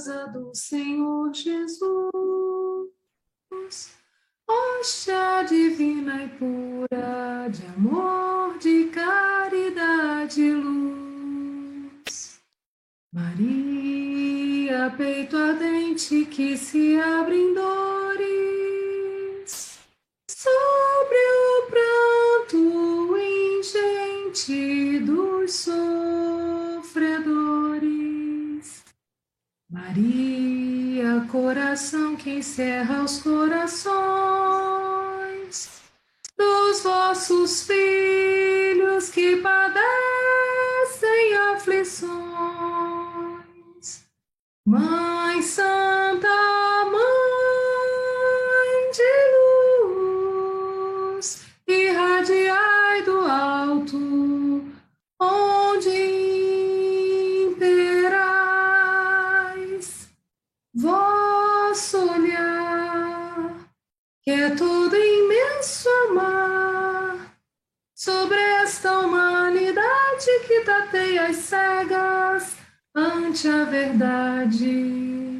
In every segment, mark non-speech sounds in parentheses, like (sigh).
Piedosa do Senhor Jesus, hóstia divina e pura, de amor, de caridade e luz. Maria, peito ardente que se abre em dores, coração que encerra os corações dos vossos filhos que padecem aflições. Mãe Santa, que tateia as cegas ante a verdade.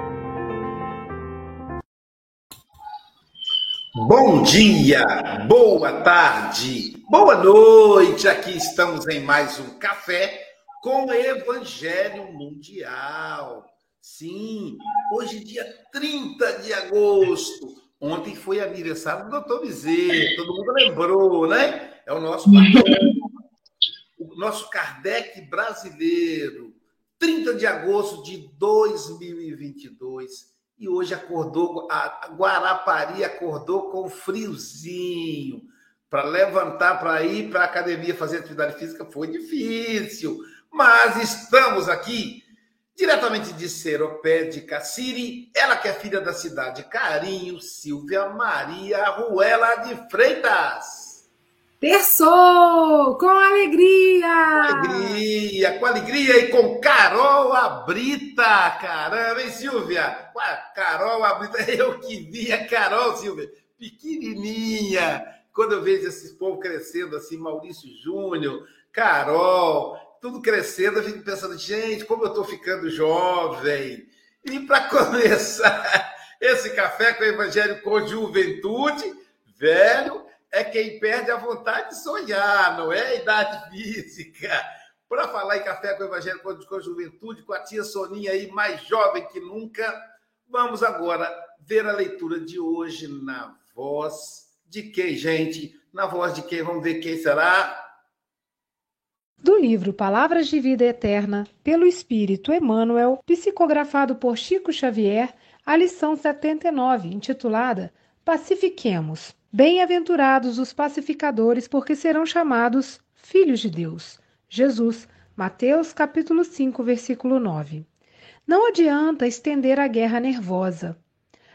Bom dia, boa tarde, boa noite. Aqui estamos em mais um café com o Evangelho Mundial. Sim, hoje, dia 30 de agosto. Ontem foi aniversário do doutor Bezerra, todo mundo lembrou, né? É o nosso (laughs) o nosso Kardec brasileiro. 30 de agosto de 2022. E hoje acordou, a Guarapari acordou com friozinho. Para levantar, para ir para a academia fazer atividade física foi difícil. Mas estamos aqui diretamente de Seropé de Cassiri, ela que é filha da cidade Carinho, Silvia Maria Ruela de Freitas. Terçou! Com alegria! Com alegria, com alegria e com Carol Abrita! Caramba, hein, Silvia? Carol Abrita, (laughs) eu que vi a Carol, Silvia, pequenininha. Quando eu vejo esse povo crescendo assim, Maurício Júnior, Carol, tudo crescendo, eu fico pensando, gente, como eu estou ficando jovem. E para (laughs) começar esse café com o Evangelho com juventude, velho, é quem perde a vontade de sonhar, não é a idade física. Para falar em café com o Evangelho com a Juventude, com a tia Soninha aí, mais jovem que nunca, vamos agora ver a leitura de hoje na voz de quem, gente? Na voz de quem? Vamos ver quem será? Do livro Palavras de Vida Eterna, pelo Espírito Emmanuel, psicografado por Chico Xavier, a lição 79, intitulada Pacifiquemos. Bem-aventurados os pacificadores, porque serão chamados filhos de Deus. Jesus, Mateus capítulo 5, versículo 9. Não adianta estender a guerra nervosa.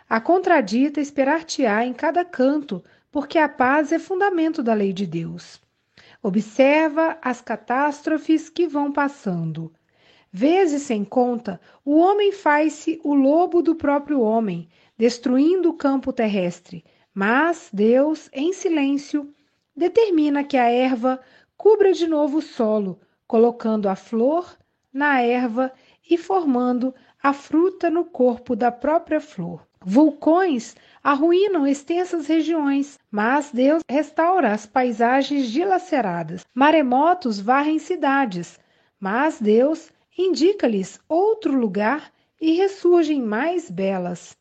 A contradita esperar-te-á em cada canto, porque a paz é fundamento da lei de Deus. Observa as catástrofes que vão passando. Vezes sem conta, o homem faz-se o lobo do próprio homem, destruindo o campo terrestre mas Deus, em silêncio, determina que a erva cubra de novo o solo, colocando a flor na erva e formando a fruta no corpo da própria flor. Vulcões arruinam extensas regiões, mas Deus restaura as paisagens dilaceradas. Maremotos varrem cidades, mas Deus indica-lhes outro lugar e ressurgem mais belas.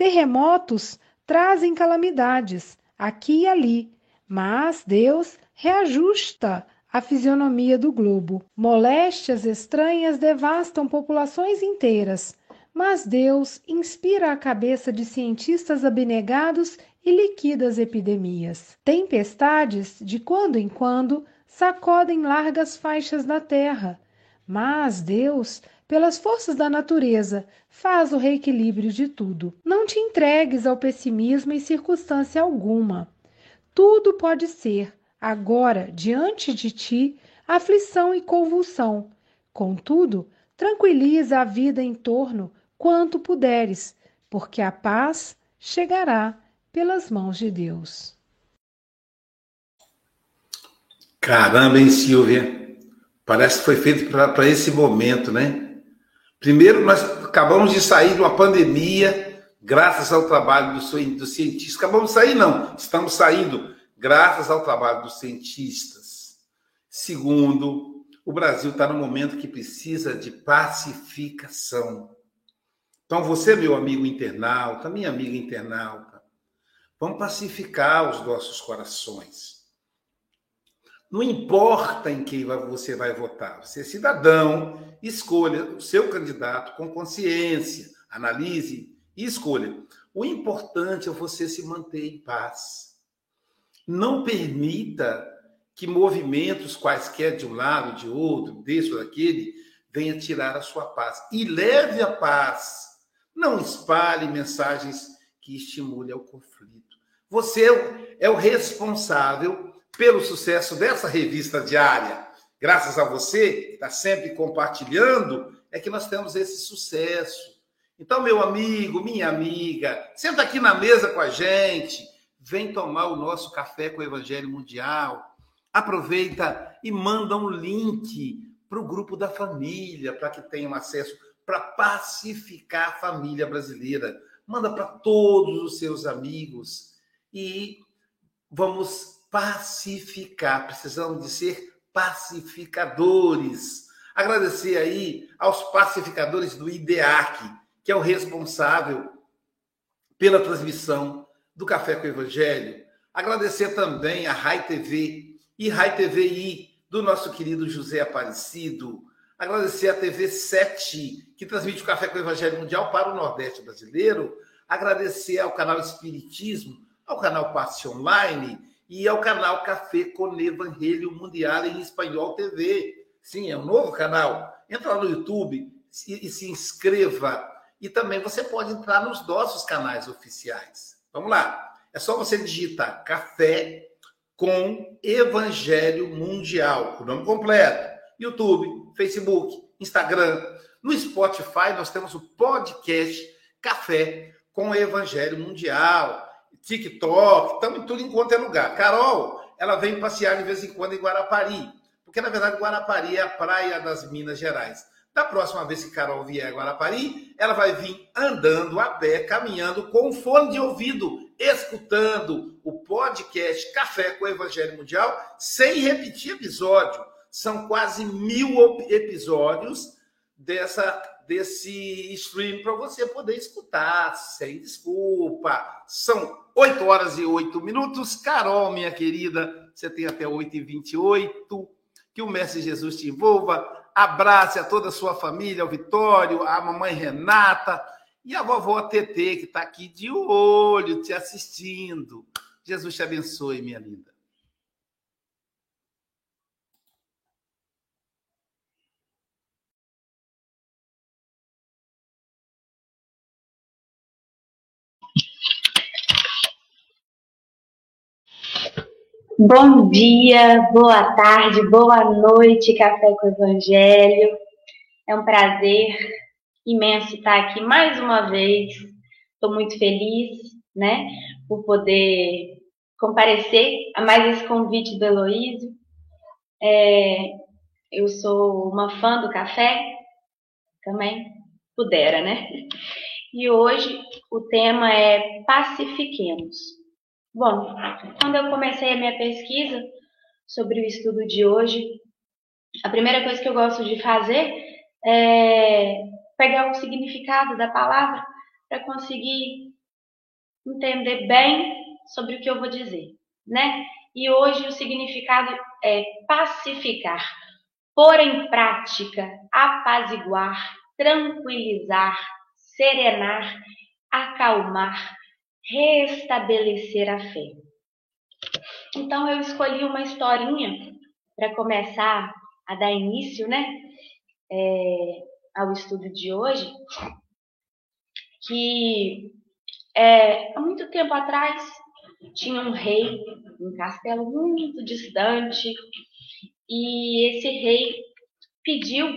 Terremotos trazem calamidades aqui e ali, mas Deus reajusta a fisionomia do globo. Moléstias estranhas devastam populações inteiras, mas Deus inspira a cabeça de cientistas abnegados e liquida as epidemias. Tempestades, de quando em quando, sacodem largas faixas da terra, mas Deus, pelas forças da natureza, faz o reequilíbrio de tudo. Não te entregues ao pessimismo em circunstância alguma. Tudo pode ser, agora, diante de ti, aflição e convulsão. Contudo, tranquiliza a vida em torno quanto puderes, porque a paz chegará pelas mãos de Deus. Caramba, hein, Silvia? Parece que foi feito para esse momento, né? Primeiro, nós acabamos de sair de uma pandemia, graças ao trabalho dos do cientistas. Acabamos de sair, não. Estamos saindo graças ao trabalho dos cientistas. Segundo, o Brasil está no momento que precisa de pacificação. Então, você, meu amigo internauta, minha amiga internauta, vamos pacificar os nossos corações. Não importa em quem você vai votar, você é cidadão, escolha o seu candidato com consciência, analise e escolha. O importante é você se manter em paz. Não permita que movimentos quaisquer de um lado, de outro, desse ou daquele, venha tirar a sua paz. E leve a paz. Não espalhe mensagens que estimulem o conflito. Você é o responsável pelo sucesso dessa revista diária. Graças a você, que está sempre compartilhando, é que nós temos esse sucesso. Então, meu amigo, minha amiga, senta aqui na mesa com a gente, vem tomar o nosso café com o Evangelho Mundial. Aproveita e manda um link para o grupo da família, para que tenham acesso, para pacificar a família brasileira. Manda para todos os seus amigos e vamos pacificar, precisamos de ser pacificadores. Agradecer aí aos pacificadores do IDEAC, que é o responsável pela transmissão do Café com o Evangelho. Agradecer também a Rai TV e Rai TVI, do nosso querido José Aparecido. Agradecer a TV 7, que transmite o Café com o Evangelho Mundial para o Nordeste brasileiro. Agradecer ao canal Espiritismo, ao canal Passe Online e ao canal Café com Evangelho Mundial em Espanhol TV. Sim, é um novo canal. Entra lá no YouTube e se inscreva. E também você pode entrar nos nossos canais oficiais. Vamos lá. É só você digitar Café com Evangelho Mundial, o nome completo. YouTube, Facebook, Instagram. No Spotify nós temos o podcast Café com Evangelho Mundial. TikTok, estamos em tudo enquanto é lugar. Carol, ela vem passear de vez em quando em Guarapari, porque na verdade Guarapari é a praia das Minas Gerais. Da próxima vez que Carol vier a Guarapari, ela vai vir andando a pé, caminhando com fone de ouvido, escutando o podcast Café com o Evangelho Mundial, sem repetir episódio. São quase mil episódios dessa desse stream para você poder escutar sem desculpa. São 8 horas e 8 minutos. Carol, minha querida, você tem até 8 e 28. Que o Mestre Jesus te envolva. Abrace a toda a sua família, ao Vitório, a mamãe Renata e a vovó TT, que está aqui de olho, te assistindo. Jesus te abençoe, minha linda. Bom dia, boa tarde, boa noite, Café com Evangelho. É um prazer imenso estar aqui mais uma vez. Estou muito feliz, né, por poder comparecer a mais esse convite do Heloísio. É, eu sou uma fã do café também, pudera, né? E hoje o tema é pacifiquemos. Bom, quando eu comecei a minha pesquisa sobre o estudo de hoje, a primeira coisa que eu gosto de fazer é pegar o significado da palavra para conseguir entender bem sobre o que eu vou dizer, né? E hoje o significado é pacificar, pôr em prática, apaziguar, tranquilizar, serenar, acalmar, restabelecer a fé. Então eu escolhi uma historinha para começar a dar início, né, é, ao estudo de hoje, que é, há muito tempo atrás tinha um rei, um castelo muito distante, e esse rei pediu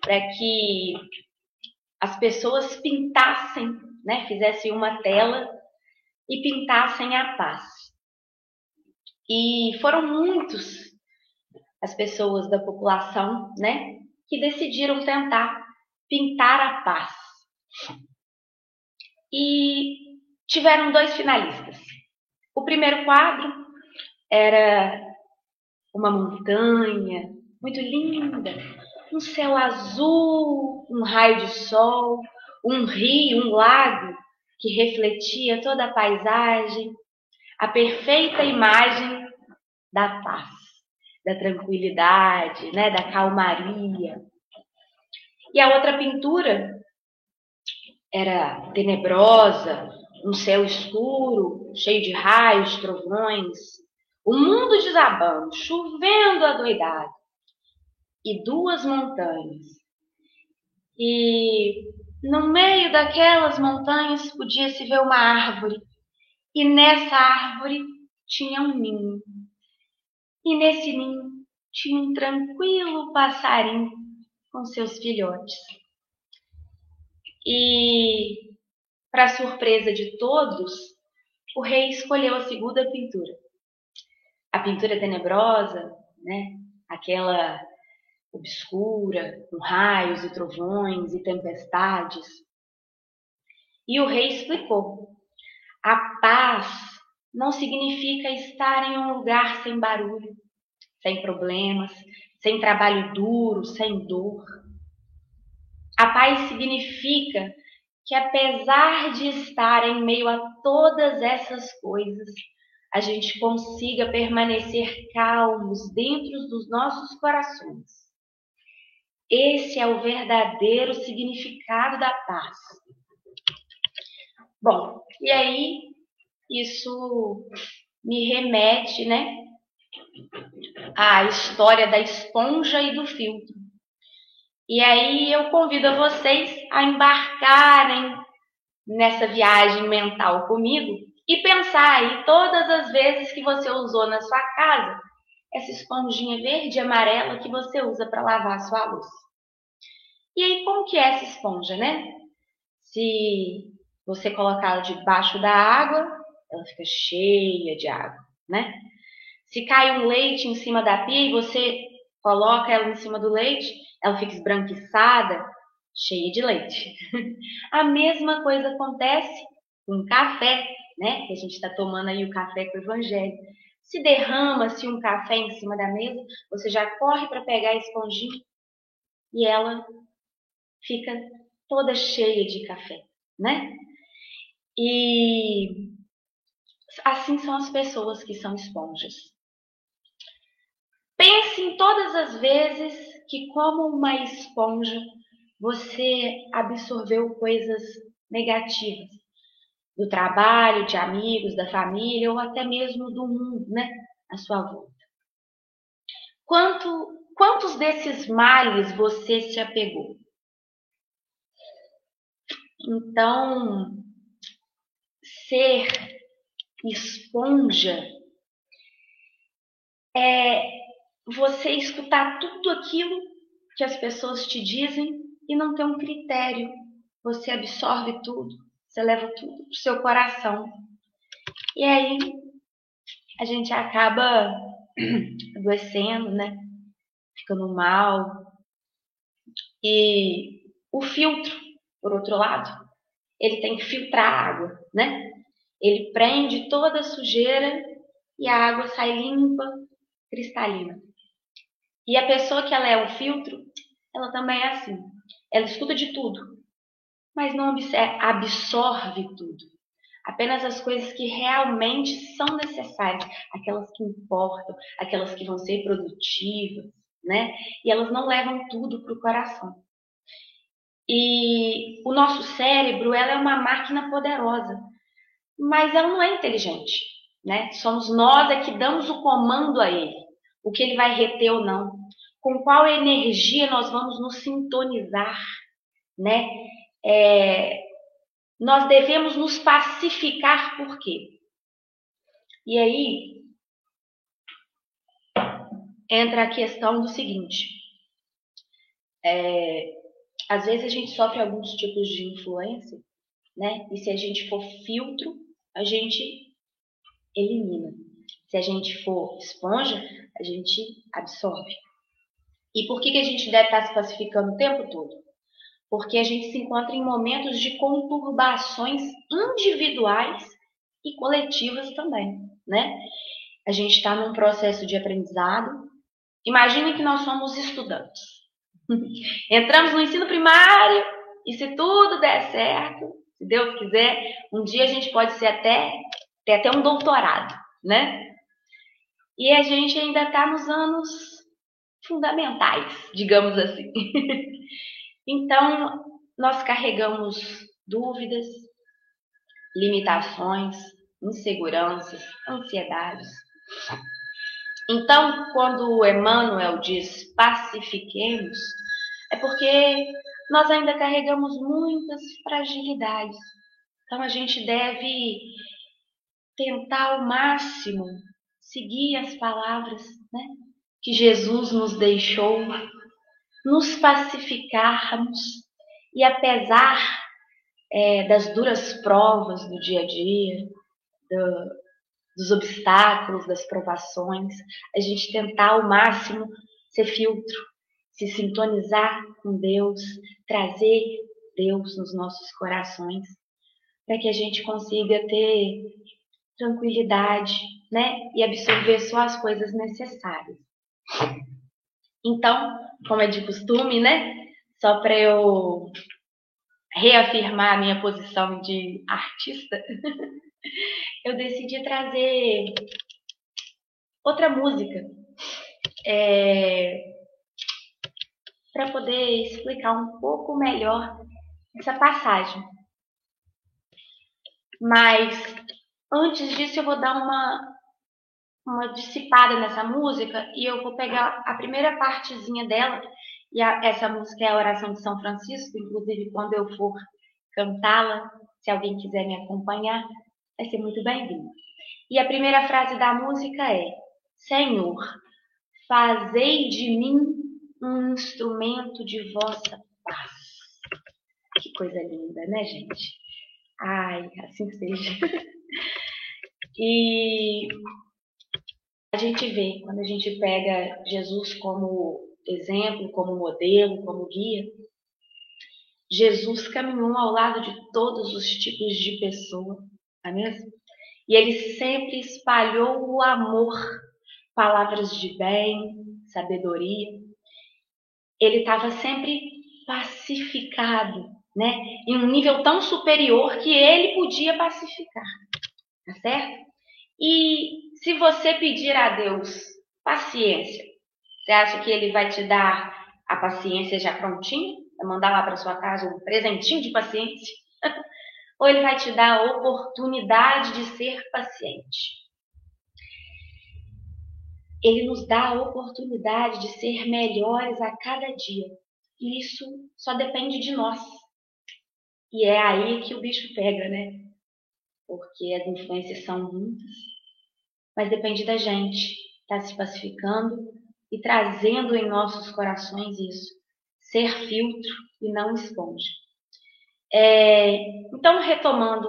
para que as pessoas pintassem, né, fizessem uma tela e pintassem a paz. E foram muitos as pessoas da população, né, que decidiram tentar pintar a paz. E tiveram dois finalistas. O primeiro quadro era uma montanha muito linda, um céu azul, um raio de sol, um rio, um lago que refletia toda a paisagem, a perfeita imagem da paz, da tranquilidade, né, da calmaria. E a outra pintura era tenebrosa, um céu escuro, cheio de raios, trovões, o mundo desabando, chovendo adoidado, e duas montanhas. E no meio daquelas montanhas podia-se ver uma árvore, e nessa árvore tinha um ninho. E nesse ninho tinha um tranquilo passarinho com seus filhotes. E, para surpresa de todos, o rei escolheu a segunda pintura. A pintura tenebrosa, né? Aquela obscura, com raios e trovões e tempestades. E o rei explicou: a paz não significa estar em um lugar sem barulho, sem problemas, sem trabalho duro, sem dor. A paz significa que, apesar de estar em meio a todas essas coisas, a gente consiga permanecer calmos dentro dos nossos corações esse é o verdadeiro significado da paz. Bom, e aí isso me remete, né, à história da esponja e do filtro. E aí eu convido a vocês a embarcarem nessa viagem mental comigo e pensar aí todas as vezes que você usou na sua casa essa esponjinha verde e amarela que você usa para lavar a sua louça. E aí, como que é essa esponja, né? Se você colocá-la debaixo da água, ela fica cheia de água, né? Se cai um leite em cima da pia e você coloca ela em cima do leite, ela fica esbranquiçada, cheia de leite. (laughs) a mesma coisa acontece com café, né? Que a gente está tomando aí o café com o evangelho. Se derrama-se um café em cima da mesa, você já corre para pegar a esponjinha e ela fica toda cheia de café, né? E assim são as pessoas que são esponjas. Pense em todas as vezes que, como uma esponja, você absorveu coisas negativas do trabalho, de amigos, da família ou até mesmo do mundo, né, à sua volta. Quanto, quantos desses males você se apegou? Então, ser esponja é você escutar tudo aquilo que as pessoas te dizem e não ter um critério. Você absorve tudo, você leva tudo para o seu coração. E aí a gente acaba (clears throat) adoecendo, né? Ficando mal. E o filtro por outro lado, ele tem que filtrar a água, né? Ele prende toda a sujeira e a água sai limpa, cristalina. E a pessoa que ela é um filtro, ela também é assim. Ela estuda de tudo, mas não absorve tudo. Apenas as coisas que realmente são necessárias, aquelas que importam, aquelas que vão ser produtivas, né? E elas não levam tudo para o coração. E o nosso cérebro, ela é uma máquina poderosa, mas ela não é inteligente, né? Somos nós é que damos o comando a ele, o que ele vai reter ou não, com qual energia nós vamos nos sintonizar, né? É, nós devemos nos pacificar por quê? E aí entra a questão do seguinte: é, às vezes a gente sofre alguns tipos de influência, né? E se a gente for filtro, a gente elimina. Se a gente for esponja, a gente absorve. E por que, que a gente deve estar se pacificando o tempo todo? Porque a gente se encontra em momentos de conturbações individuais e coletivas também, né? A gente está num processo de aprendizado. Imagine que nós somos estudantes. (laughs) Entramos no ensino primário e se tudo der certo, se Deus quiser, um dia a gente pode ser até ter até um doutorado, né? E a gente ainda está nos anos fundamentais, digamos assim. (laughs) Então, nós carregamos dúvidas, limitações, inseguranças, ansiedades. Então, quando Emmanuel diz pacifiquemos, é porque nós ainda carregamos muitas fragilidades. Então, a gente deve tentar ao máximo seguir as palavras né, que Jesus nos deixou nos pacificarmos e apesar é, das duras provas do dia a dia, do, dos obstáculos, das provações, a gente tentar ao máximo ser filtro, se sintonizar com Deus, trazer Deus nos nossos corações, para que a gente consiga ter tranquilidade, né? E absorver só as coisas necessárias. Então, como é de costume, né? Só para eu reafirmar a minha posição de artista, (laughs) eu decidi trazer outra música é, para poder explicar um pouco melhor essa passagem. Mas antes disso, eu vou dar uma uma dissipada nessa música e eu vou pegar a primeira partezinha dela e a, essa música é a oração de São Francisco, inclusive quando eu for cantá-la, se alguém quiser me acompanhar, vai ser muito bem-vindo. E a primeira frase da música é: Senhor, fazei de mim um instrumento de vossa paz. Que coisa linda, né, gente? Ai, assim seja. (laughs) e a gente vê, quando a gente pega Jesus como exemplo, como modelo, como guia, Jesus caminhou ao lado de todos os tipos de pessoa, é mesmo? E ele sempre espalhou o amor, palavras de bem, sabedoria. Ele estava sempre pacificado, né? Em um nível tão superior que ele podia pacificar, tá certo? E se você pedir a Deus paciência, você acha que ele vai te dar a paciência já prontinha? Vai mandar lá para sua casa um presentinho de paciência? (laughs) Ou ele vai te dar a oportunidade de ser paciente? Ele nos dá a oportunidade de ser melhores a cada dia. E isso só depende de nós. E é aí que o bicho pega, né? Porque as influências são muitas mas depende da gente estar tá se pacificando e trazendo em nossos corações isso, ser filtro e não esponja. É, então, retomando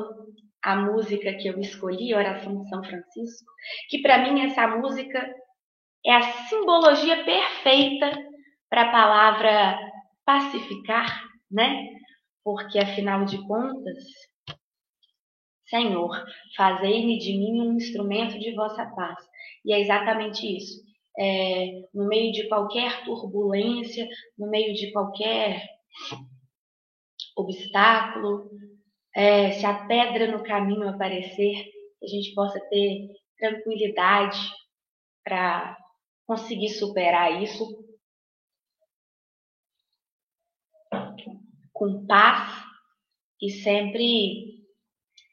a música que eu escolhi, Oração de São Francisco, que para mim essa música é a simbologia perfeita para a palavra pacificar, né? porque afinal de contas, Senhor, fazei-me de mim um instrumento de vossa paz. E é exatamente isso. É, no meio de qualquer turbulência, no meio de qualquer obstáculo, é, se a pedra no caminho aparecer, a gente possa ter tranquilidade para conseguir superar isso com paz e sempre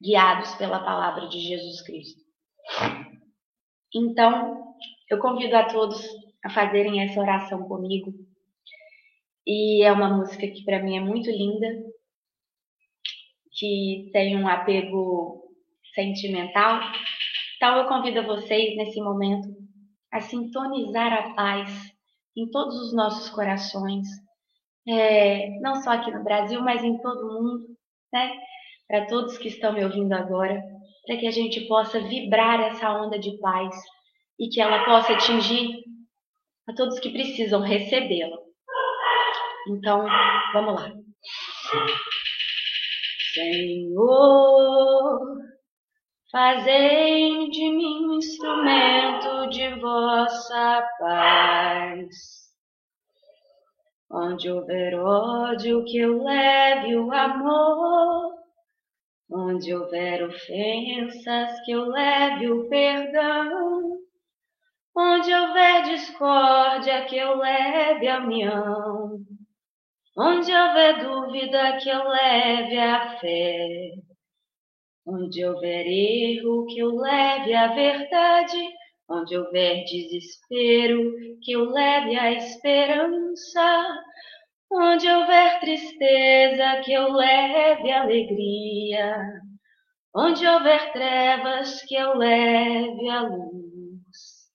guiados pela palavra de Jesus Cristo. Então, eu convido a todos a fazerem essa oração comigo. E é uma música que para mim é muito linda, que tem um apego sentimental. Então eu convido vocês nesse momento a sintonizar a paz em todos os nossos corações, é, não só aqui no Brasil, mas em todo o mundo, né? Para todos que estão me ouvindo agora, para que a gente possa vibrar essa onda de paz e que ela possa atingir a todos que precisam recebê-la. Então, vamos lá. Senhor, fazei de mim um instrumento de vossa paz. Onde houver ódio, que eu leve o amor. Onde houver ofensas, que eu leve o perdão. Onde houver discórdia, que eu leve a união. Onde houver dúvida, que eu leve a fé. Onde houver erro, que eu leve a verdade. Onde houver desespero, que eu leve a esperança. Onde houver tristeza, que eu leve alegria. Onde houver trevas, que eu leve a luz.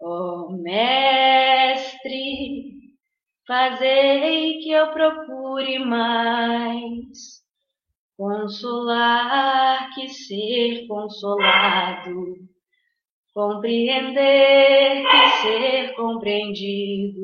Oh, Mestre, Fazei que eu procure mais consolar que ser consolado, compreender que ser compreendido,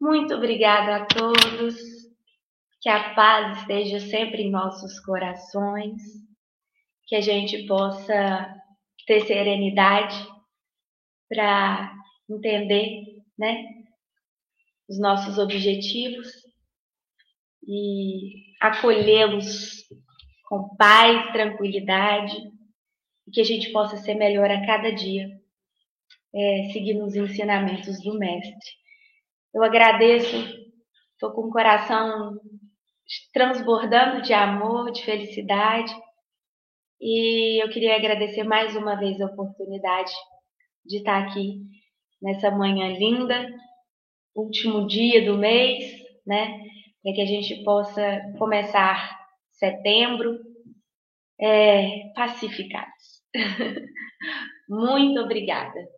Muito obrigada a todos. Que a paz esteja sempre em nossos corações. Que a gente possa ter serenidade para entender, né, os nossos objetivos e acolhê-los com paz, tranquilidade e que a gente possa ser melhor a cada dia, é, seguindo os ensinamentos do Mestre. Eu agradeço, estou com o coração transbordando de amor, de felicidade e eu queria agradecer mais uma vez a oportunidade de estar aqui nessa manhã linda, último dia do mês, né? Para que a gente possa começar setembro é, pacificados. (laughs) Muito obrigada.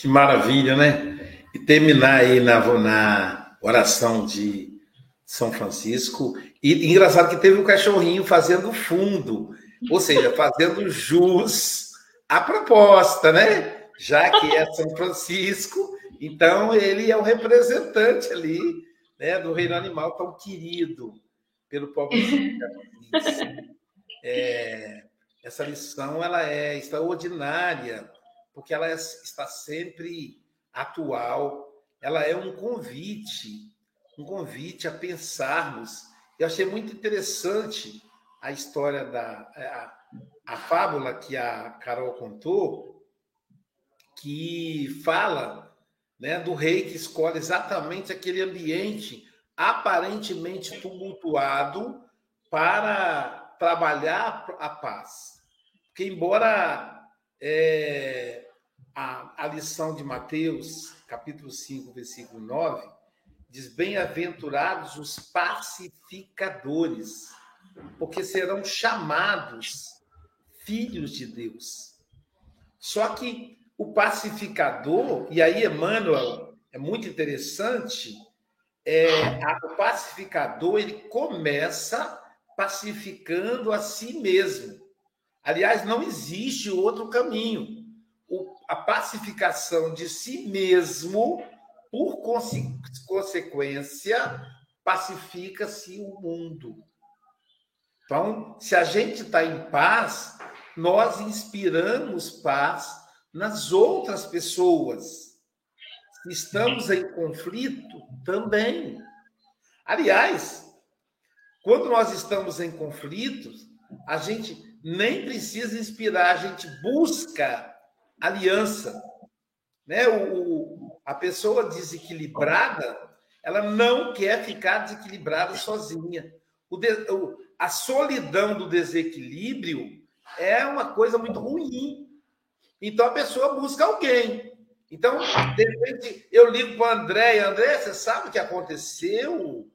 Que maravilha, né? E terminar aí na, na oração de São Francisco. E engraçado que teve um cachorrinho fazendo fundo, ou seja, fazendo jus à proposta, né? Já que é São Francisco, então ele é o representante ali né, do reino animal tão querido pelo povo (laughs) é, Essa lição ela é extraordinária porque ela é, está sempre atual, ela é um convite, um convite a pensarmos. Eu achei muito interessante a história da a, a fábula que a Carol contou, que fala né, do rei que escolhe exatamente aquele ambiente aparentemente tumultuado para trabalhar a paz. Porque, embora é, a, a lição de Mateus, capítulo 5, versículo 9, diz: Bem-aventurados os pacificadores, porque serão chamados filhos de Deus. Só que o pacificador, e aí Emmanuel é muito interessante, é, a, o pacificador ele começa pacificando a si mesmo. Aliás, não existe outro caminho. O, a pacificação de si mesmo, por conse, consequência, pacifica-se o mundo. Então, se a gente está em paz, nós inspiramos paz nas outras pessoas. Estamos em conflito, também. Aliás, quando nós estamos em conflitos, a gente nem precisa inspirar, a gente busca aliança. Né? O, a pessoa desequilibrada, ela não quer ficar desequilibrada sozinha. O, o, a solidão do desequilíbrio é uma coisa muito ruim. Então a pessoa busca alguém. Então, de repente, eu ligo para a André, André, você sabe o que aconteceu?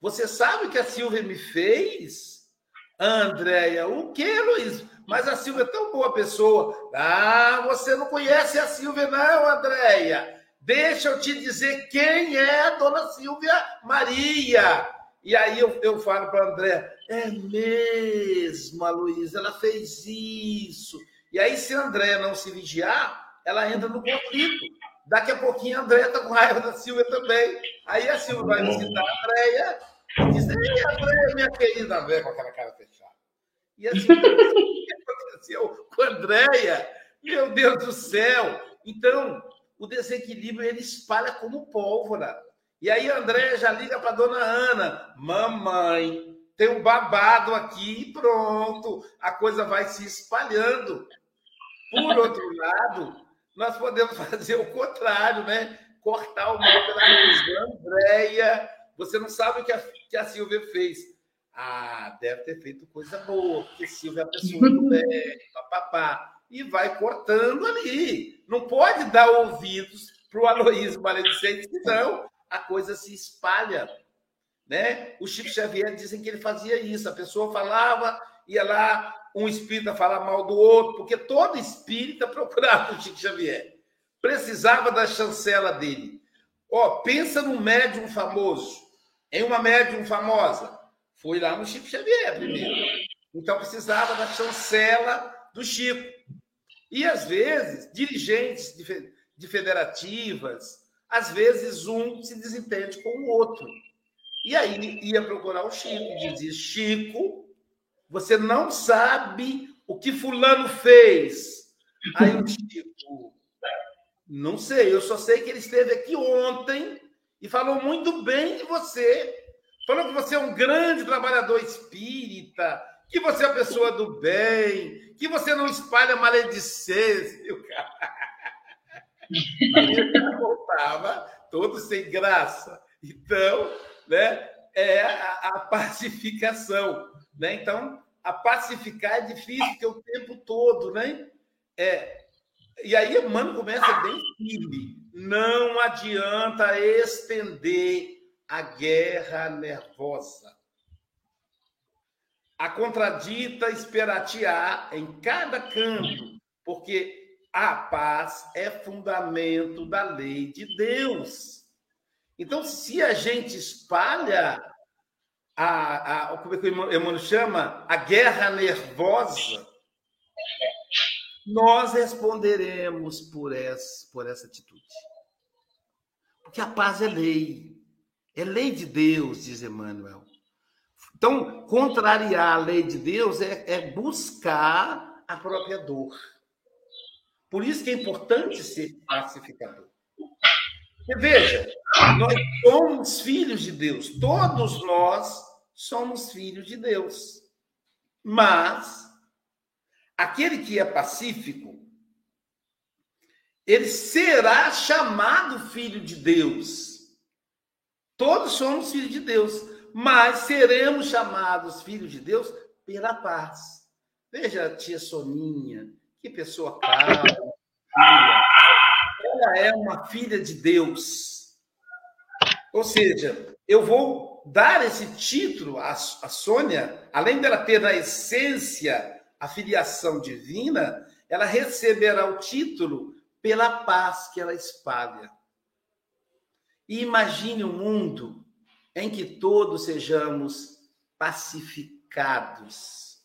Você sabe o que a Silvia me fez? Andréia, o que, Luiz? Mas a Silvia é tão boa pessoa. Ah, você não conhece a Silvia, não, Andréia. Deixa eu te dizer quem é a dona Silvia Maria. E aí eu, eu falo para a Andréia, é mesmo, Luiz, ela fez isso. E aí, se a Andréia não se vigiar, ela entra no conflito. Daqui a pouquinho a Andréia está com raiva da Silvia também. Aí a Silvia vai visitar a Andréia e Andréia, minha querida Andréia, com aquela cara fechada. E assim, (laughs) o que aconteceu com a Andréia? Meu Deus do céu! Então, o desequilíbrio ele espalha como pólvora. E aí a Andréia já liga para dona Ana: Mamãe, tem um babado aqui e pronto, a coisa vai se espalhando. Por outro lado, nós podemos (laughs) fazer o contrário, né? Cortar o mal pela raiz. Andréia, você não sabe o que a, que a Silvia fez. Ah, deve ter feito coisa boa, porque Silvia é a pessoa do (laughs) bem, papapá. E vai cortando ali. Não pode dar ouvidos para o Aloísio maledicente, senão a coisa se espalha. Né? O Chico Xavier dizem que ele fazia isso. A pessoa falava, ia lá, um espírita falar mal do outro, porque todo espírita (laughs) procurava o Chico Xavier. Precisava da chancela dele. Ó, pensa num médium famoso, em uma médium famosa. Foi lá no Chico Xavier primeiro. Então precisava da chancela do Chico. E às vezes, dirigentes de federativas, às vezes um se desentende com o outro. E aí ia procurar o Chico e dizia: Chico, você não sabe o que Fulano fez. Aí o Chico, não sei, eu só sei que ele esteve aqui ontem e falou muito bem de você. Falou que você é um grande trabalhador espírita, que você é a pessoa do bem, que você não espalha maledicência. O cara. Aí ele voltava todo sem graça. Então, né, é a, pacificação. Né? Então, a pacificar é difícil, porque o tempo todo, né? É, e aí o mano começa bem firme. Não adianta estender a guerra nervosa. A contradita esperatear em cada canto, porque a paz é fundamento da lei de Deus. Então, se a gente espalha a, a como é que o Emmanuel chama? A guerra nervosa, nós responderemos por essa, por essa atitude. Porque a paz é lei. É lei de Deus, diz Emmanuel. Então, contrariar a lei de Deus é, é buscar a própria dor. Por isso que é importante ser pacificador. Porque veja, nós somos filhos de Deus. Todos nós somos filhos de Deus. Mas aquele que é pacífico, ele será chamado filho de Deus. Todos somos filhos de Deus, mas seremos chamados filhos de Deus pela paz. Veja a tia Soninha, que pessoa calma, filha. Ela é uma filha de Deus. Ou seja, eu vou dar esse título à, à Sônia, além dela ter na essência a filiação divina, ela receberá o título pela paz que ela espalha. E imagine um mundo em que todos sejamos pacificados,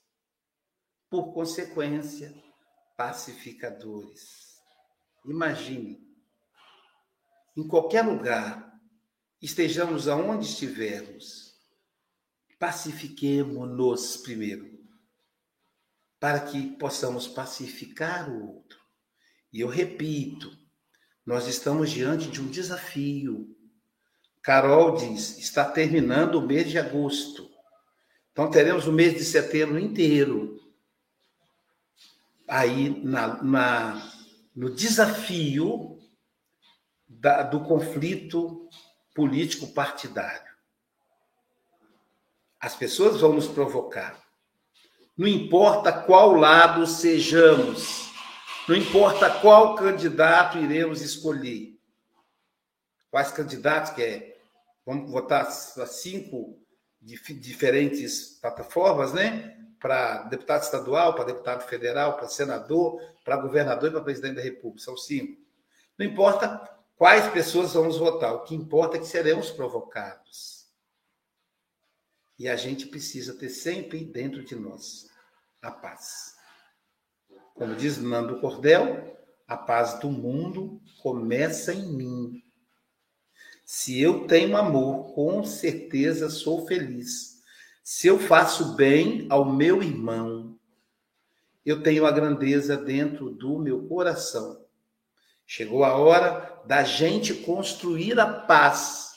por consequência, pacificadores. Imagine, em qualquer lugar, estejamos aonde estivermos, pacifiquemo-nos primeiro, para que possamos pacificar o outro. E eu repito, nós estamos diante de um desafio. Carol diz: está terminando o mês de agosto. Então teremos o mês de setembro inteiro. Aí na, na no desafio da, do conflito político partidário. As pessoas vão nos provocar. Não importa qual lado sejamos, não importa qual candidato iremos escolher. Quais candidatos que é? Vamos votar cinco diferentes plataformas, né? Para deputado estadual, para deputado federal, para senador, para governador e para presidente da República. São cinco. Não importa quais pessoas vamos votar, o que importa é que seremos provocados. E a gente precisa ter sempre dentro de nós a paz. Como diz Nando Cordel, a paz do mundo começa em mim. Se eu tenho amor, com certeza sou feliz. Se eu faço bem ao meu irmão, eu tenho a grandeza dentro do meu coração. Chegou a hora da gente construir a paz.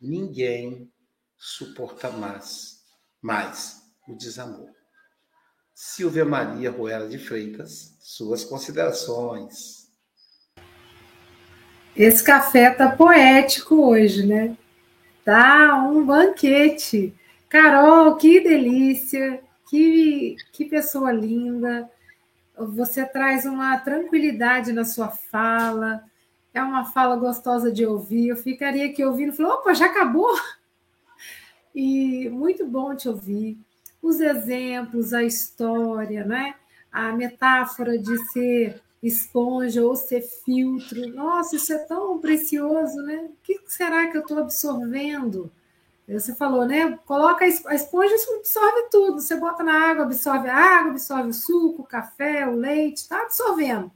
Ninguém suporta mais, mais o desamor. Silvia Maria Ruela de Freitas, suas considerações. Esse café tá poético hoje, né? Tá um banquete. Carol, que delícia, que, que pessoa linda. Você traz uma tranquilidade na sua fala. É uma fala gostosa de ouvir. Eu ficaria aqui ouvindo, falei, opa, já acabou? (laughs) E muito bom te ouvir os exemplos, a história, né? a metáfora de ser esponja ou ser filtro. Nossa, isso é tão precioso, né? O que será que eu estou absorvendo? Você falou, né? Coloca a esponja absorve tudo. Você bota na água, absorve a água, absorve o suco, o café, o leite, está absorvendo.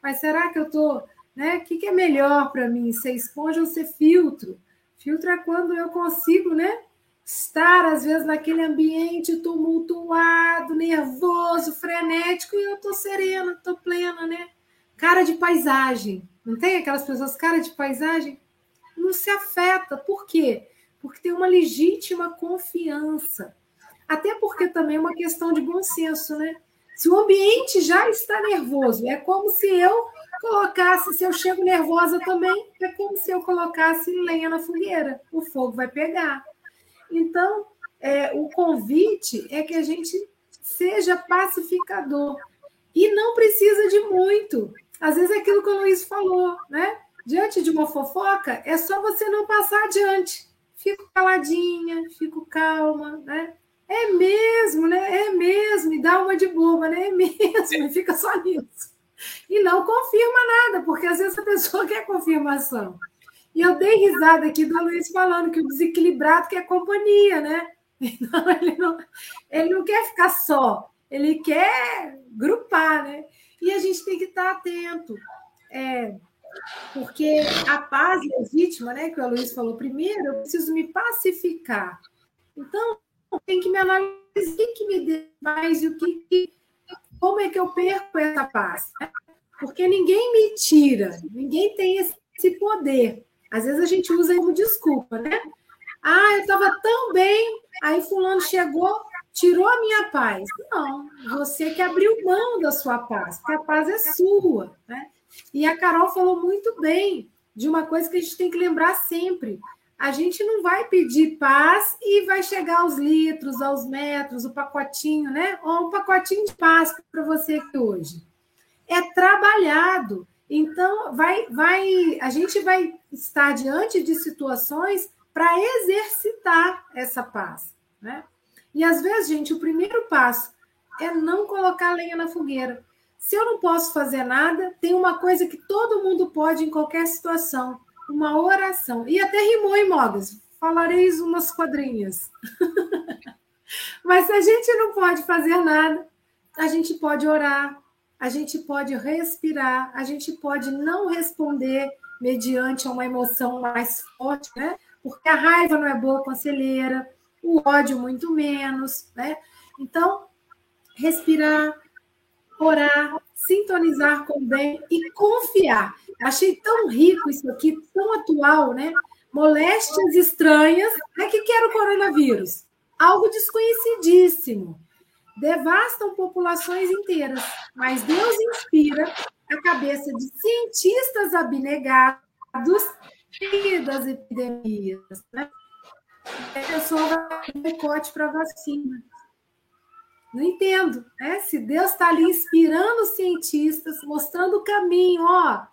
Mas será que eu estou. Né? O que, que é melhor para mim, ser esponja ou ser filtro? Filtro é quando eu consigo, né? Estar, às vezes, naquele ambiente tumultuado, nervoso, frenético, e eu tô serena, tô plena, né? Cara de paisagem. Não tem aquelas pessoas, cara de paisagem? Não se afeta. Por quê? Porque tem uma legítima confiança. Até porque também é uma questão de bom senso, né? Se o ambiente já está nervoso, é como se eu colocasse, se eu chego nervosa também, é como se eu colocasse lenha na fogueira. O fogo vai pegar. Então, é, o convite é que a gente seja pacificador. E não precisa de muito. Às vezes é aquilo que o Luiz falou, né? Diante de uma fofoca, é só você não passar adiante. Fico caladinha, fico calma, né? É mesmo, né? É mesmo, e dá uma de boba, né? É mesmo, e fica só nisso. E não confirma nada, porque às vezes a pessoa (laughs) quer confirmação. E eu dei risada aqui do Luiz falando que o desequilibrado quer companhia, né? (laughs) Então, ele não, ele não quer ficar só, ele quer grupar, né? E a gente tem que estar atento. É, porque a paz legítima, né, que o Luiz falou primeiro, eu preciso me pacificar. Então, tem que me analisar o que, que me dê mais e o que, que, como é que eu perco essa paz. Né? Porque ninguém me tira, ninguém tem esse, esse poder. Às vezes a gente usa como desculpa, né? Ah, eu estava tão bem, aí fulano chegou, tirou a minha paz. Não, você que abriu mão da sua paz, porque a paz é sua, né? E a Carol falou muito bem de uma coisa que a gente tem que lembrar sempre. A gente não vai pedir paz e vai chegar aos litros, aos metros, o pacotinho, né? Ou um pacotinho de paz para você aqui hoje. É trabalhado. Então, vai, vai, a gente vai estar diante de situações para exercitar essa paz, né? E às vezes, gente, o primeiro passo é não colocar lenha na fogueira. Se eu não posso fazer nada, tem uma coisa que todo mundo pode em qualquer situação: uma oração. E até rimou em modas. Falareis umas quadrinhas. (laughs) Mas se a gente não pode fazer nada, a gente pode orar, a gente pode respirar, a gente pode não responder mediante uma emoção mais forte, né? Porque a raiva não é boa conselheira, o ódio muito menos, né? Então, respirar, orar, sintonizar com o bem e confiar. Achei tão rico isso aqui, tão atual, né? Moléstias estranhas. É que quer o coronavírus? Algo desconhecidíssimo. Devastam populações inteiras, mas Deus inspira a cabeça de cientistas abnegados e das epidemias. Né? A pessoa vai boicote para vacina. Não entendo, né? Se Deus está ali inspirando os cientistas, mostrando o caminho, ó,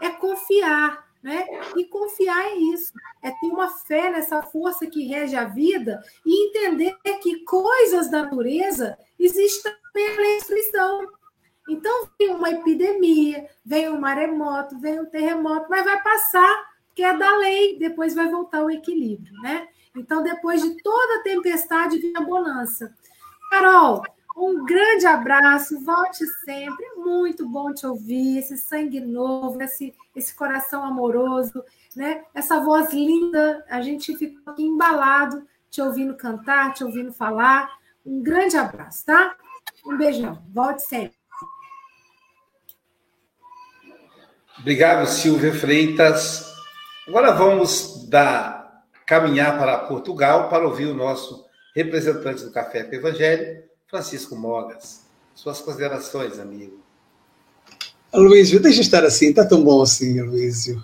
é confiar, né? E confiar é isso, é ter uma fé nessa força que rege a vida e entender que coisas da natureza existem na destruição. Então, vem uma epidemia, vem um maremoto, vem um terremoto, mas vai passar, porque é da lei, depois vai voltar o equilíbrio, né? Então, depois de toda tempestade, vem a bonança. Carol, um grande abraço, volte sempre. Muito bom te ouvir, esse sangue novo, esse, esse coração amoroso, né? Essa voz linda, a gente ficou aqui embalado te ouvindo cantar, te ouvindo falar. Um grande abraço, tá? Um beijão, volte sempre. Obrigado, Silvia Freitas. Agora vamos dar, caminhar para Portugal para ouvir o nosso representante do Café com Evangelho, Francisco Mogas. Suas considerações, amigo. Luísio, deixa estar assim, está tão bom assim, Luísio.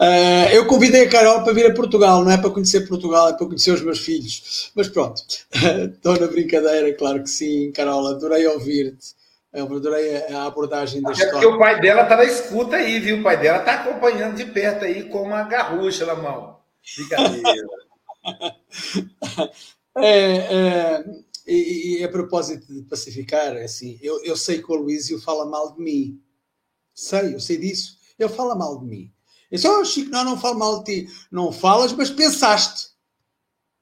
Uh, (laughs) eu convidei a Carol para vir a Portugal, não é para conhecer Portugal, é para conhecer os meus filhos. Mas pronto, (laughs) estou na brincadeira, claro que sim, Carol, adorei ouvir-te. Adorei a abordagem da história. É porque o pai dela está na escuta aí, viu? O pai dela está acompanhando de perto aí com uma garrucha na mão. Brincadeira. (laughs) É, é, e, e, a propósito de pacificar, é assim, eu, eu sei que o Luísio fala mal de mim. Sei, eu sei disso. Ele fala mal de mim. Eu só, oh, Chico, não, não falo mal de ti. Não falas, mas pensaste.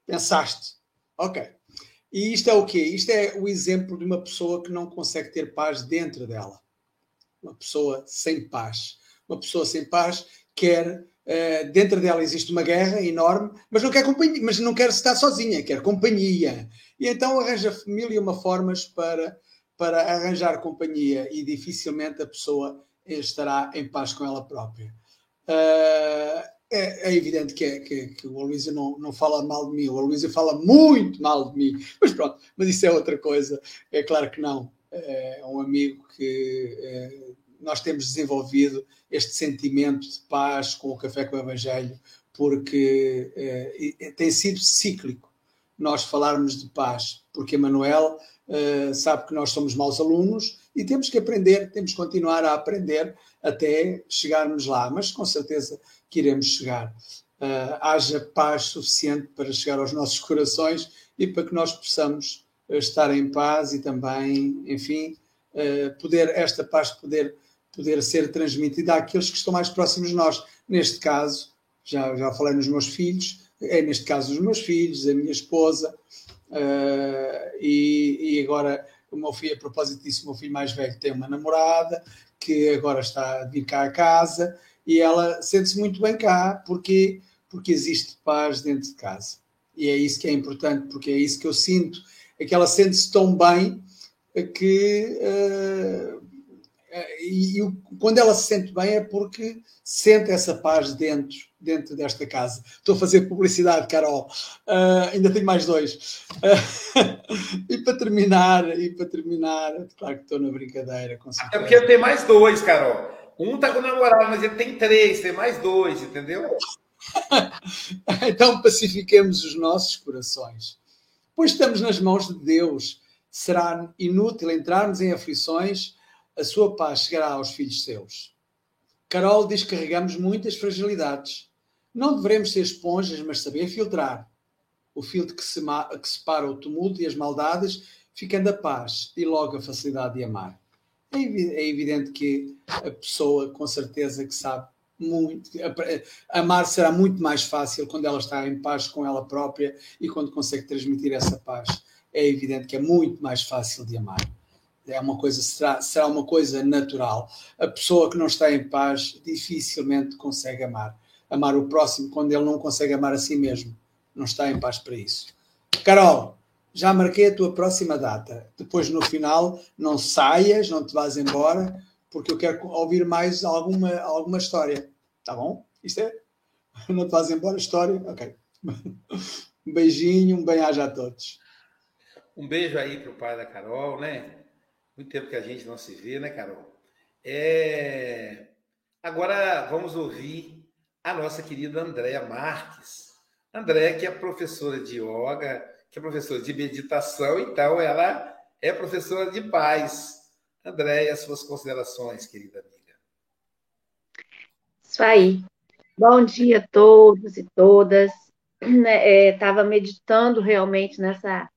Pensaste. Ok. E isto é o quê? Isto é o exemplo de uma pessoa que não consegue ter paz dentro dela. Uma pessoa sem paz. Uma pessoa sem paz quer Uh, dentro dela existe uma guerra enorme, mas não quer companhia, mas não quer estar sozinha, quer companhia. E então arranja mil e uma formas para, para arranjar companhia e dificilmente a pessoa estará em paz com ela própria. Uh, é, é, evidente que, é, que, que o Aloysio não, não fala mal de mim, o Aloysio fala muito mal de mim, mas pronto, mas isso é outra coisa, é claro que não. É um amigo que é, nós temos desenvolvido este sentimento de paz com o Café com o Evangelho, porque eh, tem sido cíclico nós falarmos de paz, porque Emanuel eh, sabe que nós somos maus alunos e temos que aprender, temos que continuar a aprender até chegarmos lá, mas com certeza que iremos chegar. Uh, haja paz suficiente para chegar aos nossos (laughs) corações e para que nós possamos estar em paz e também, enfim, uh, poder esta paz poder poder ser transmitida àqueles que estão mais próximos de nós. Neste caso, já, já falei nos meus filhos, é neste caso os meus filhos, a minha esposa, uh, e, e, agora o meu filho, a propósito disso, o meu filho mais velho tem uma namorada que agora está a vir cá a casa e ela sente-se muito bem cá porque, porque existe paz dentro de casa. E é isso que é importante, porque é isso que eu sinto, é que ela sente-se tão bem que uh, e, e, quando ela se sente bem é porque sente essa paz dentro, dentro desta casa. Estou a fazer publicidade, Carol. Uh, ainda tenho mais dois. Uh, (laughs) e para terminar, e para terminar, claro que estou na brincadeira. Com Até porque eu tenho mais dois, Carol. Um está com namorado, mas ele tem três, tem mais dois, entendeu? (laughs) então pacifiquemos os nossos corações. Pois estamos nas mãos de Deus. Será inútil entrarmos em aflições a sua paz chegará aos filhos seus. Carol diz que carregamos muitas fragilidades. Não devemos ser esponjas, mas saber filtrar. O filtro que, que separa o tumulto e as maldades, ficando a paz e logo a facilidade de amar. É, é evidente que a pessoa, com certeza, que sabe muito. Amar será muito mais fácil quando ela está em paz com ela própria e quando consegue transmitir essa paz. É evidente que é muito mais fácil de amar é uma coisa, será, será uma coisa natural. A pessoa que não está em paz dificilmente consegue amar. Amar o próximo quando ele não consegue amar a si mesmo. Não está em paz para isso. Carol, já marquei a tua próxima data. Depois, no final, não saias, não te vás embora, porque eu quero ouvir mais alguma, alguma história. Tá bom? Isto é? (laughs) Não te vás embora, história? Ok. (laughs) Um beijinho, um bem-aja a todos. Um beijo aí para o pai da Carol, né? Muito tempo que a gente não se vê, né, Carol? É... Agora vamos ouvir a nossa querida Andréa Marques. Andréa, que é professora de yoga, que é professora de meditação, então ela é professora de paz. Andréia, suas considerações, querida amiga. Isso aí. Bom dia a todos e todas. Estava (clears throat) é, meditando realmente nessa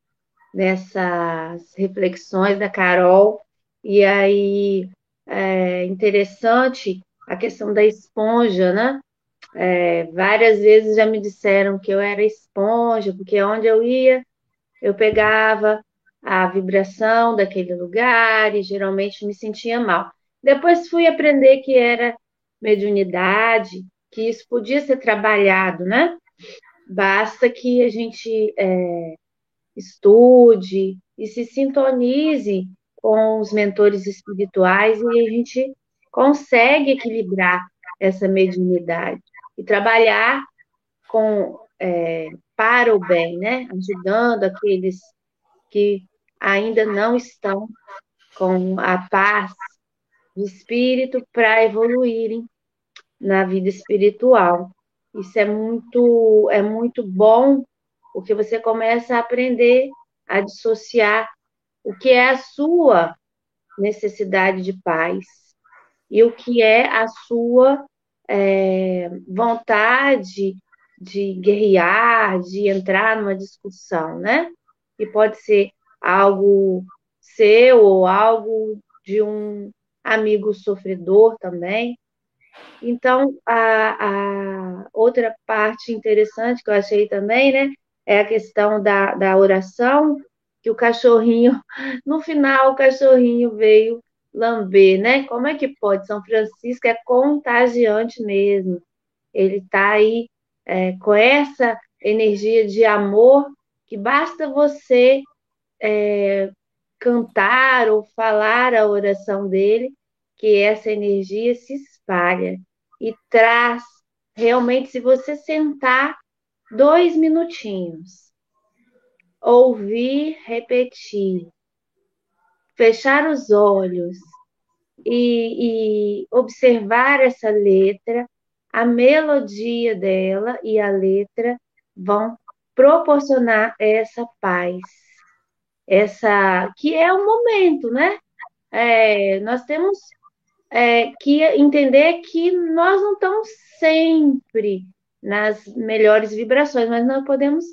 nessas reflexões da Carol, e aí é interessante a questão da esponja, né? É, várias vezes já me disseram que eu era esponja, porque onde eu ia, eu pegava a vibração daquele lugar e geralmente me sentia mal. Depois fui aprender que era mediunidade, que isso podia ser trabalhado, né? Basta que a gente é, estude e se sintonize com os mentores espirituais e a gente consegue equilibrar essa mediunidade e trabalhar com é, para o bem, né? Ajudando aqueles que ainda não estão com a paz do espírito para evoluírem na vida espiritual. Isso é muito é muito bom porque você começa a aprender a dissociar o que é a sua necessidade de paz e o que é a sua é, vontade de guerrear, de entrar numa discussão, né? E pode ser algo seu ou algo de um amigo sofredor também. Então, a, a outra parte interessante que eu achei também, né, é a questão da, da oração, que o cachorrinho, (laughs) no final, o cachorrinho veio lamber, né? Como é que pode? São Francisco é contagiante mesmo. Ele está aí é, com essa energia de amor que basta você é, cantar ou falar a oração dele, que essa energia se espalha e traz realmente, se você sentar dois minutinhos. Ouvir, repetir, fechar os olhos e, e observar essa letra, a melodia dela e a letra vão proporcionar essa paz, essa que é o momento, né? É, nós temos é, que entender que nós não estamos sempre nas melhores vibrações, mas nós podemos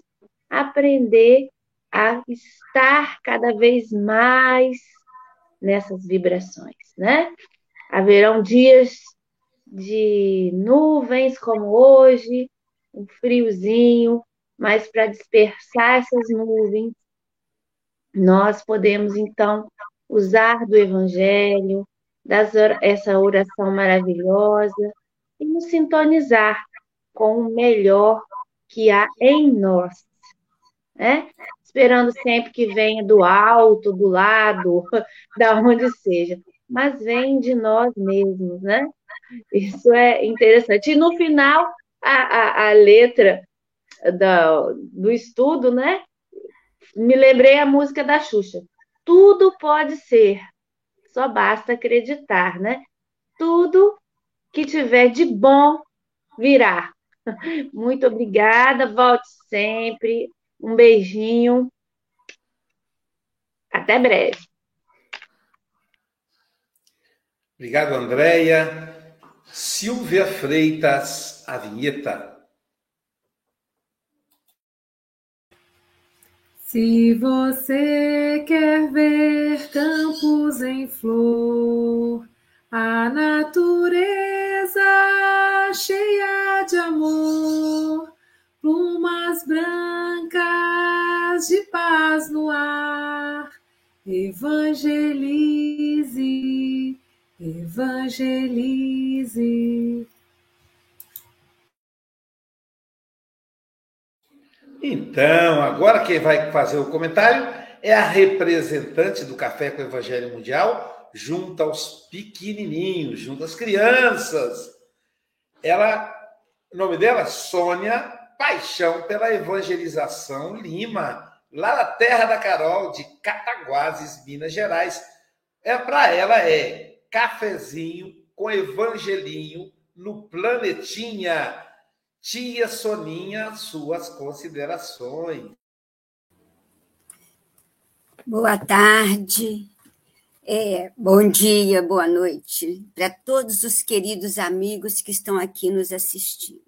aprender a estar cada vez mais nessas vibrações, né? Haverão dias de nuvens como hoje, um friozinho, mas para dispersar essas nuvens, nós podemos então usar do Evangelho, das, essa oração maravilhosa e nos sintonizar com o melhor que há em nós, né? Esperando sempre que venha do alto, do lado, (laughs) da onde seja. mas vem de nós mesmos, né? Isso é interessante. E no final, a, a, a letra do estudo, né? Me lembrei a música da Xuxa. Tudo pode ser, só basta acreditar, né? Tudo que tiver de bom virá. Muito obrigada, volte sempre. Um beijinho. Até breve. Obrigado, Andréia. Silvia Freitas, a vinheta. Se você quer ver campos em flor, a natureza cheia de amor, plumas brancas de paz no ar, evangelize, evangelize. Então, agora quem vai fazer o comentário é a representante do Café com o Evangelho Mundial, junto aos pequenininhos, junto às crianças. Ela, o nome dela, Sônia Paixão pela Evangelização Lima, lá na terra da Carol, de Cataguases, Minas Gerais. É para ela é cafezinho com evangelinho no planetinha. Tia Soninha, suas considerações. Boa tarde, é, bom dia, boa noite para todos os queridos amigos que estão aqui nos assistindo.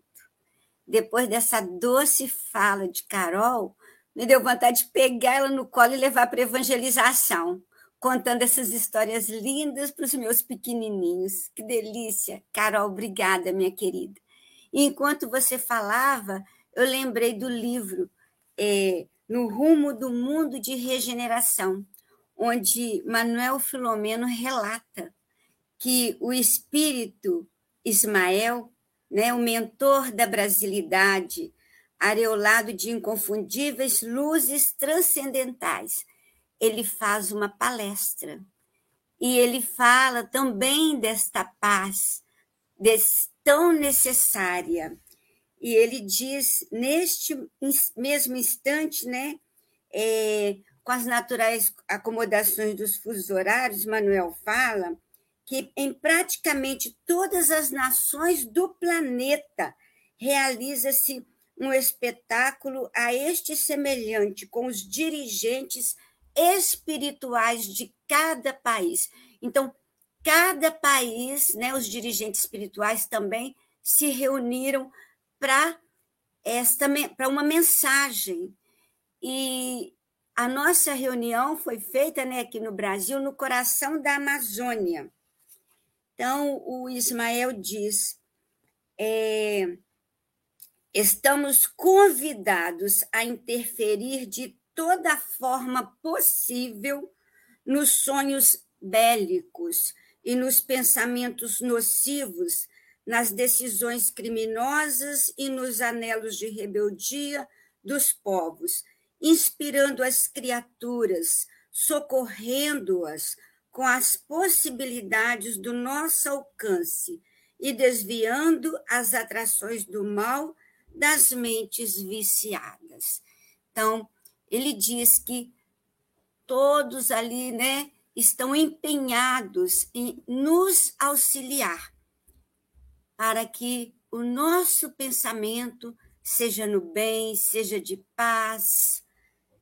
Depois dessa doce fala de Carol, me deu vontade de pegar ela no colo e levar para evangelização, contando essas histórias lindas para os meus pequenininhos. Que delícia! Carol, obrigada, minha querida. E enquanto você falava, eu lembrei do livro é, No Rumo do Mundo de Regeneração, onde Manuel Filomeno relata que o espírito Ismael, né, o mentor da brasilidade, areolado de inconfundíveis luzes transcendentais, ele faz uma palestra. E ele fala também desta paz, desse, tão necessária. E ele diz, neste mesmo instante, né, é, com as naturais acomodações dos fusos horários, Manuel fala que em praticamente todas as nações do planeta realiza-se um espetáculo a este semelhante com os dirigentes espirituais de cada país. Então, cada país, né, os dirigentes espirituais também se reuniram para esta para uma mensagem. E a nossa reunião foi feita né, aqui no Brasil, no coração da Amazônia. Então, o Ismael diz: é, estamos convidados a interferir de toda forma possível nos sonhos bélicos, e nos pensamentos nocivos, nas decisões criminosas e nos anelos de rebeldia dos povos, inspirando as criaturas, socorrendo-as com as possibilidades do nosso alcance e desviando as atrações do mal das mentes viciadas. Então, ele diz que todos ali, né, estão empenhados em nos auxiliar para que o nosso pensamento seja no bem, seja de paz,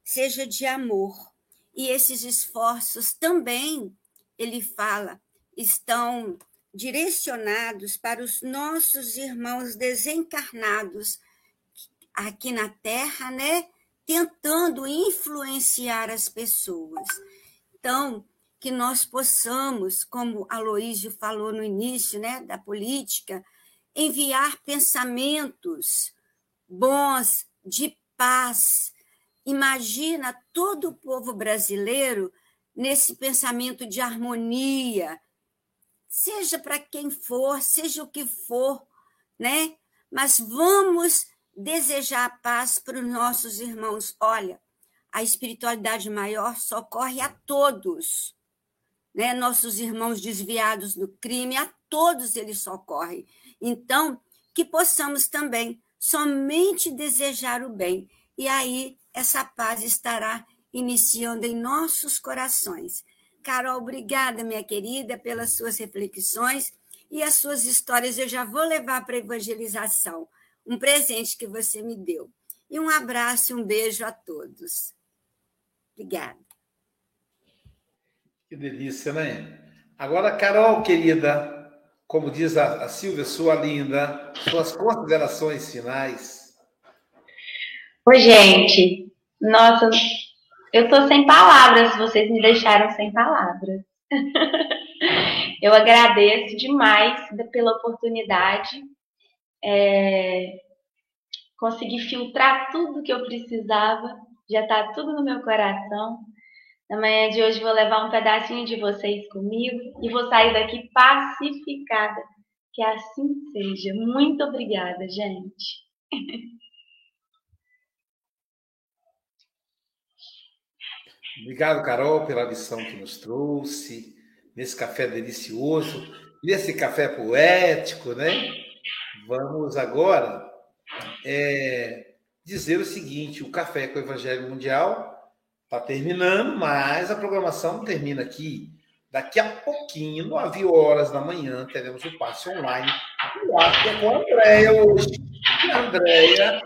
seja de amor. E esses esforços também, ele fala, estão direcionados para os nossos irmãos desencarnados aqui na Terra, né? Tentando influenciar as pessoas. Então, que nós possamos, como Aloísio falou no início né, da política, enviar pensamentos bons, de paz. Imagina todo o povo brasileiro nesse pensamento de harmonia, seja para quem for, seja o que for, né? Mas vamos desejar paz para os nossos irmãos. Olha, a espiritualidade maior socorre a todos né? nossos irmãos desviados do crime, a todos ele socorre. Então, que possamos também somente desejar o bem, e aí essa paz estará iniciando em nossos corações. Carol, obrigada, minha querida, pelas suas reflexões e as suas histórias. Eu já vou levar para a evangelização um presente que você me deu. E um abraço e um beijo a todos. Obrigada. Que delícia, né? Agora, Carol, querida, como diz a, a Silvia, sua linda, suas considerações finais. Oi, gente. Nossa, eu tô sem palavras, vocês me deixaram sem palavras. (laughs) eu agradeço demais pela oportunidade. É, consegui filtrar tudo que eu precisava, já está tudo no meu coração. Na manhã de hoje vou levar um pedacinho de vocês comigo e vou sair daqui pacificada. Que assim seja. Muito obrigada, gente. (laughs) Obrigado, Carol, pela lição que nos trouxe, nesse café delicioso, nesse café poético, né? Vamos agora é, dizer o seguinte: o Café com o Evangelho Mundial está terminando, mas a programação termina aqui. Daqui a pouquinho, 9 horas da manhã, teremos o passe online. É com a Andréia hoje. A Andréia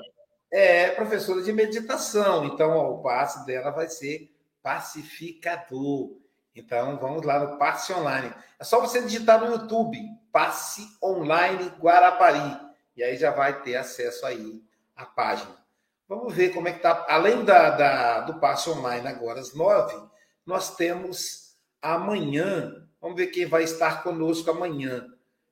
é professora de meditação, então ó, o passe dela vai ser pacificador. Então, vamos lá no passe online. É só você digitar no YouTube, passe online Guarapari, e aí já vai ter acesso aí à página. Vamos ver como é que está. Além da, da, do passe online agora às nove, nós temos amanhã. Vamos ver quem vai estar conosco amanhã.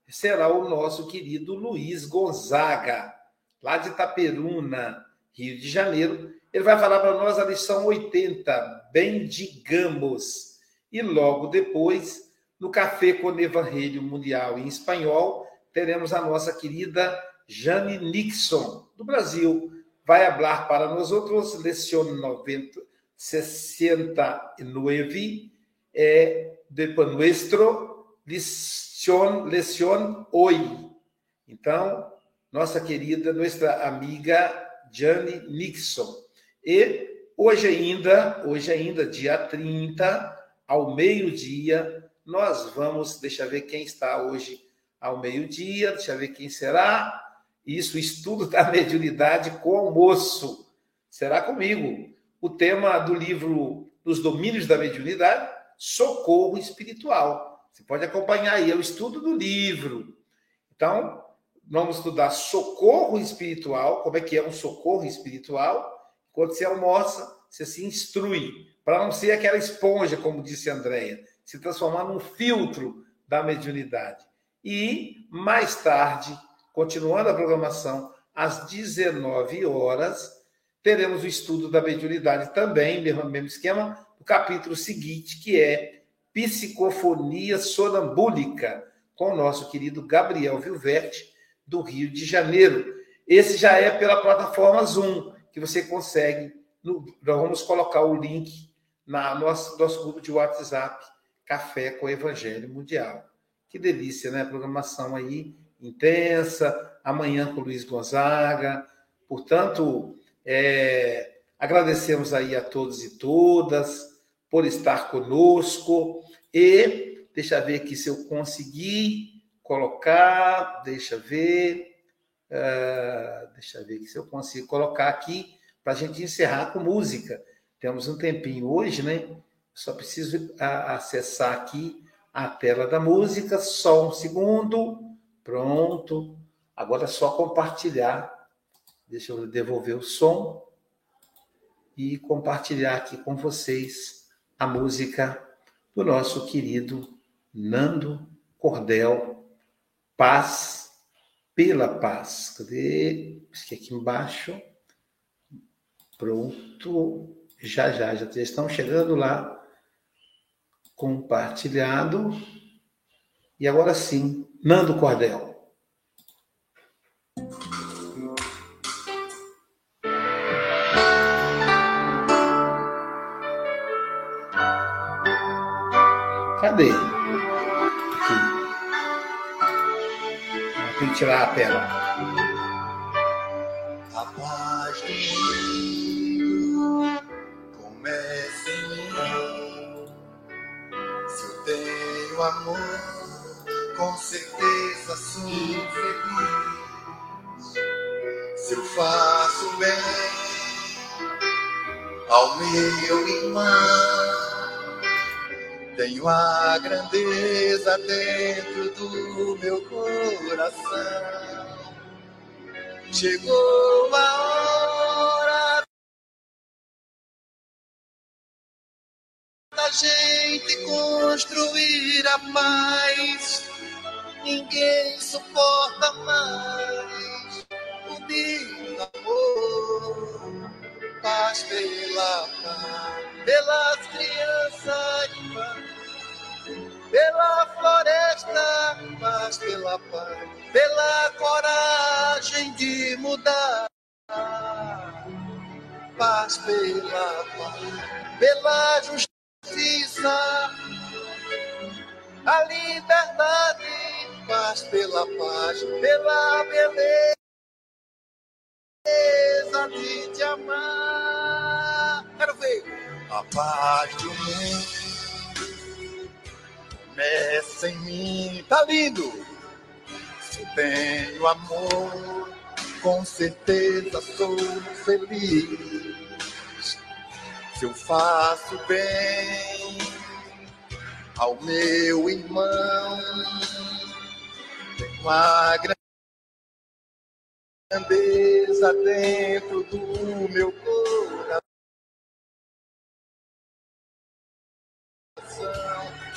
Será o nosso querido Luiz Gonzaga, lá de Itaperuna, Rio de Janeiro. Ele vai falar para nós a lição 80, Bendigamos. E logo depois, no Café com Evangelho Mundial em espanhol, teremos a nossa querida Jane Nixon, do Brasil. Vai falar para nós outros, lição 90, 69, é, de nuestro lição, lição hoy. Então, nossa querida, nossa amiga Jane Nixon. E hoje ainda, hoje ainda, dia 30, ao meio-dia, nós vamos, deixa eu ver quem está hoje ao meio-dia, deixa eu ver quem será. Isso, estudo da (laughs) mediunidade com almoço. Será comigo. O tema do livro Dos Domínios da Mediunidade, Socorro Espiritual. Você pode acompanhar aí, é o estudo do livro. Então, vamos estudar socorro espiritual, como é que é um socorro espiritual, quando você almoça, você se instrui, para não ser aquela esponja, como disse a Andréia, se transformar num filtro da mediunidade. E, mais tarde, continuando a programação, às 19 horas, teremos o estudo da mediunidade também, mesmo, mesmo esquema, o capítulo seguinte, que é Psicofonia Sonambúlica, com o nosso querido Gabriel Vilverte, do Rio de Janeiro. Esse já é pela plataforma Zoom que você consegue. No, nós vamos colocar o link na nosso, nosso grupo de WhatsApp, Café com Evangelho Mundial. Que delícia, né? Programação aí intensa, amanhã com Luiz Gonzaga. Portanto, é, agradecemos aí a todos e todas por estar conosco e deixa eu ver aqui se eu conseguir colocar, deixa ver. Uh, deixa ver se eu consigo colocar aqui para a gente encerrar com música. Temos um tempinho hoje, né? Só preciso acessar aqui a tela da música, só um segundo. Pronto. Agora é só compartilhar. Deixa eu devolver o som e compartilhar aqui com vocês a música do nosso querido Nando Cordel, Paz pela paz. Cadê? Acho aqui embaixo. Pronto. Já, já, já estão chegando lá. Compartilhado. E agora sim, Nando Cordel. Cadê? Tirar a tela. A paz do mundo começa em mim. Se eu tenho amor, com certeza sou feliz. Se eu faço bem ao meu irmão, tenho a grandeza dentro do meu coração. Chegou a hora da gente construir a paz. Ninguém suporta mais o meu amor. Paz pela paz, pelas crianças de paz pela floresta, mas pela paz, pela coragem de mudar. Paz pela paz, pela justiça, a liberdade, paz pela paz, pela beleza de te amar. Quero ver a paz do mundo começa em mim. Tá lindo! Se tenho amor, com certeza sou feliz. Se eu faço bem ao meu irmão, tenho a grandeza dentro do meu coração.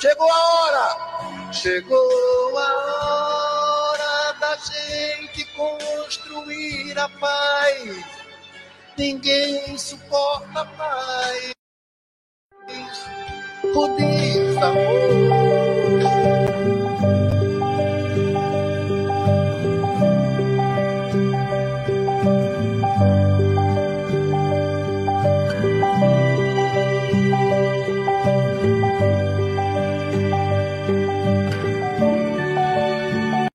Chegou a hora! Chegou a hora da gente construir a paz. Ninguém suporta mais o desamor.